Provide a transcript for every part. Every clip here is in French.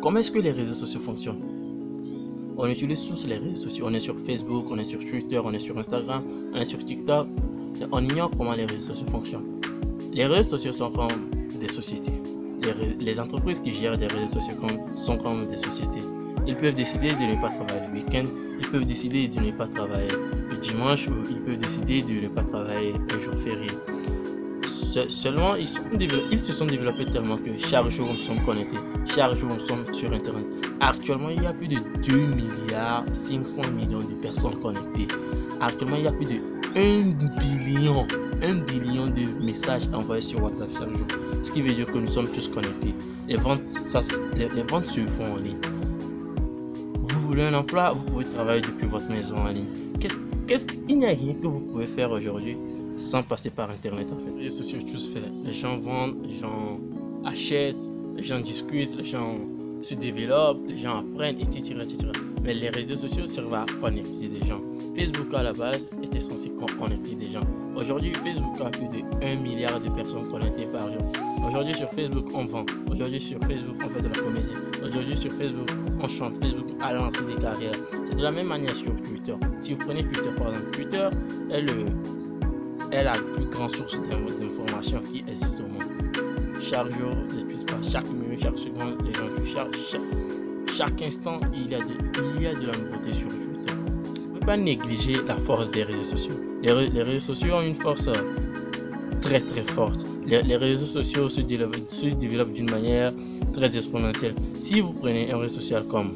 comment est-ce que les réseaux sociaux fonctionnent? On utilise tous les réseaux sociaux. On est sur Facebook, on est sur Twitter, on est sur Instagram, on est sur TikTok. On ignore comment les réseaux sociaux fonctionnent. Les réseaux sociaux sont comme des sociétés. Les, entreprises qui gèrent des réseaux sociaux sont comme des sociétés. Ils peuvent décider de ne pas travailler le week-end, ils peuvent décider de ne pas travailler le dimanche ou ils peuvent décider de ne pas travailler le jour férié seulement, ils, se sont développés tellement que chaque jour nous sommes connectés, chaque jour nous sommes sur Internet. Actuellement, il y a plus de 2 milliards 500 millions de personnes connectées. Actuellement, il y a plus de 1 billion, 1 billion de messages envoyés sur WhatsApp chaque jour. Ce qui veut dire que nous sommes tous connectés. Les ventes, les, ventes se font en ligne. Vous voulez un emploi, vous pouvez travailler depuis votre maison en ligne. Qu'est-ce, qu'est-ce, il n'y a rien que vous pouvez faire aujourd'hui? Sans passer par Internet en fait. Les réseaux sociaux, tout se fait. Les gens vendent, les gens achètent, les gens discutent, les gens se développent, les gens apprennent, etc. etc. Mais les réseaux sociaux servent à connecter des gens. Facebook à la base était censé connecter des gens. Aujourd'hui, Facebook a plus de 1 milliard de personnes connectées par jour. Aujourd'hui sur Facebook, on vend. Aujourd'hui sur Facebook, on fait de la comédie. Aujourd'hui sur Facebook, on chante. Facebook a lancé des carrières. C'est de la même manière sur Twitter. Si vous prenez Twitter par exemple, Twitter est le est la plus grande source d'informations qui existe au monde. Chaque jour, chaque minute, chaque seconde, chaque, chaque, instant, il y, a de, il y a de la nouveauté sur Twitter. On ne peut pas négliger la force des réseaux sociaux. Les, réseaux sociaux ont une force euh, très très forte. Les, réseaux sociaux se développent, se développent d'une manière très exponentielle. Si vous prenez un réseau social comme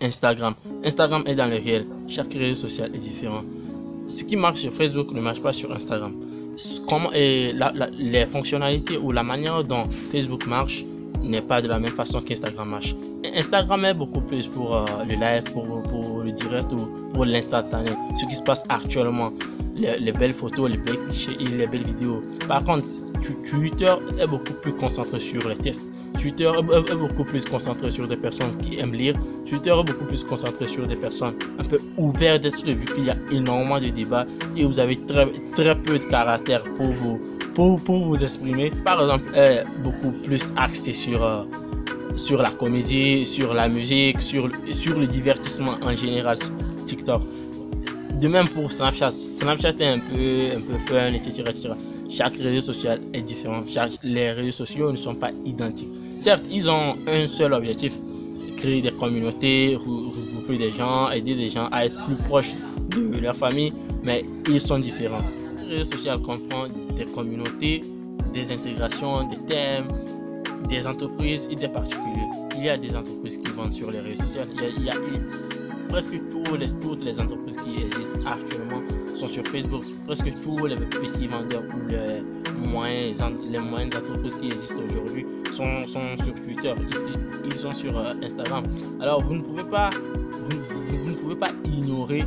Instagram, Instagram est dans le réel, chaque réseau social est différent ce qui marche sur Facebook ne marche pas sur Instagram. Les fonctionnalités ou la manière dont Facebook marche n'est pas de la même façon qu'Instagram marche. Instagram est beaucoup plus pour euh, le live, pour, le direct ou pour l'instantané. Ce qui se passe actuellement, les, belles photos, les belles clichés et les belles vidéos. Par contre, Twitter est beaucoup plus concentré sur les tests. Twitter est beaucoup plus concentré sur des personnes qui aiment lire. Twitter est beaucoup plus concentré sur des personnes un peu ouvertes vu qu'il y a énormément de débats et vous avez très, très peu de caractère pour vous, pour, pour vous exprimer. Par exemple, est beaucoup plus axé sur, euh, sur la comédie, sur la musique, sur, sur le divertissement en général. TikTok. De même pour Snapchat. Snapchat est un peu, un peu fun, etc., Chaque réseau social est différent. les réseaux sociaux ne sont pas identiques. Certes, ils ont un seul objectif créer des communautés, regrouper des gens, aider des gens à être plus proches de leur famille, mais ils sont différents. Les réseaux sociaux comprennent des communautés, des intégrations, des thèmes, des entreprises et des particuliers. Il y a des entreprises qui vendent sur les réseaux sociaux. il y a presque toutes les entreprises qui existent actuellement sont sur Facebook. Presque tous les petits vendeurs ou les moyennes, les entreprises qui existent aujourd'hui sont, sont, sur Twitter. Ils, sont sur euh, Instagram. Alors vous ne pouvez pas, vous, ne pouvez pas ignorer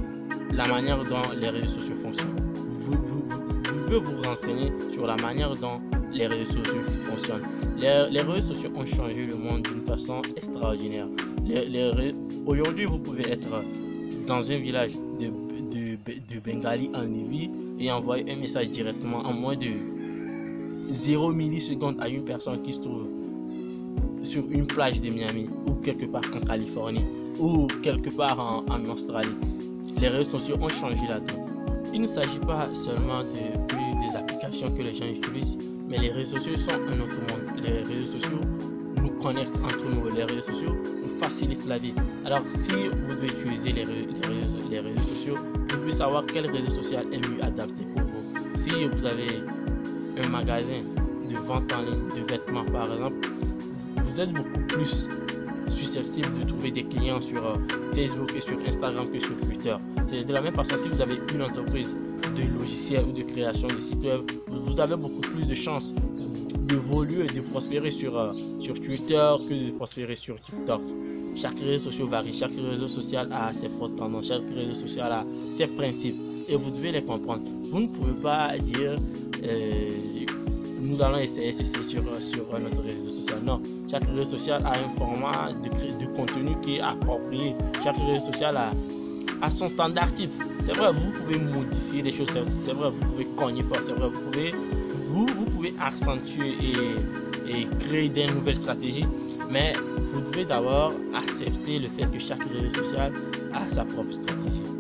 la manière dont les réseaux sociaux fonctionnent. Vous, pouvez vous renseigner sur la manière dont les réseaux sociaux fonctionnent. Les, réseaux sociaux ont changé le monde d'une façon extraordinaire. Aujourd'hui, vous pouvez être dans un village de, de, Bengali en Libye et envoyer un message directement en moins de 0 millisecondes à une personne qui se trouve sur une plage de Miami ou quelque part en Californie ou quelque part en, en Australie. Les réseaux sociaux ont changé la donne. Il ne s'agit pas seulement de, des applications que les gens utilisent, mais les réseaux sociaux sont un autre monde. Les réseaux sociaux nous connectent entre nous. Les réseaux sociaux facilite la vie. Alors, si vous devez utiliser les, réseaux, réseaux sociaux, vous devez savoir quel réseau social est mieux adapté pour vous. Si vous avez un magasin de vente en ligne de vêtements, par exemple, vous êtes beaucoup plus susceptible de trouver des clients sur euh, Facebook et sur Instagram que sur Twitter. C'est de la même façon si vous avez une entreprise de logiciels ou de création de sites web, vous avez beaucoup plus de chances d'évoluer et de prospérer sur, euh, sur Twitter que de prospérer sur TikTok. Chaque réseau social varie, chaque réseau social a ses propres tendances, chaque réseau social a ses principes et vous devez les comprendre. Vous ne pouvez pas dire euh, nous allons essayer ceci sur, sur notre réseau social. Non, chaque réseau social a un format de, contenu qui est approprié. Chaque réseau social a, son standard type. C'est vrai, vous pouvez modifier les choses, c'est vrai, vous pouvez cogner fort, c'est vrai, vous pouvez vous, pouvez accentuer et créer des nouvelles stratégies. Mais vous devez d'abord accepter le fait que chaque réseau social a sa propre stratégie.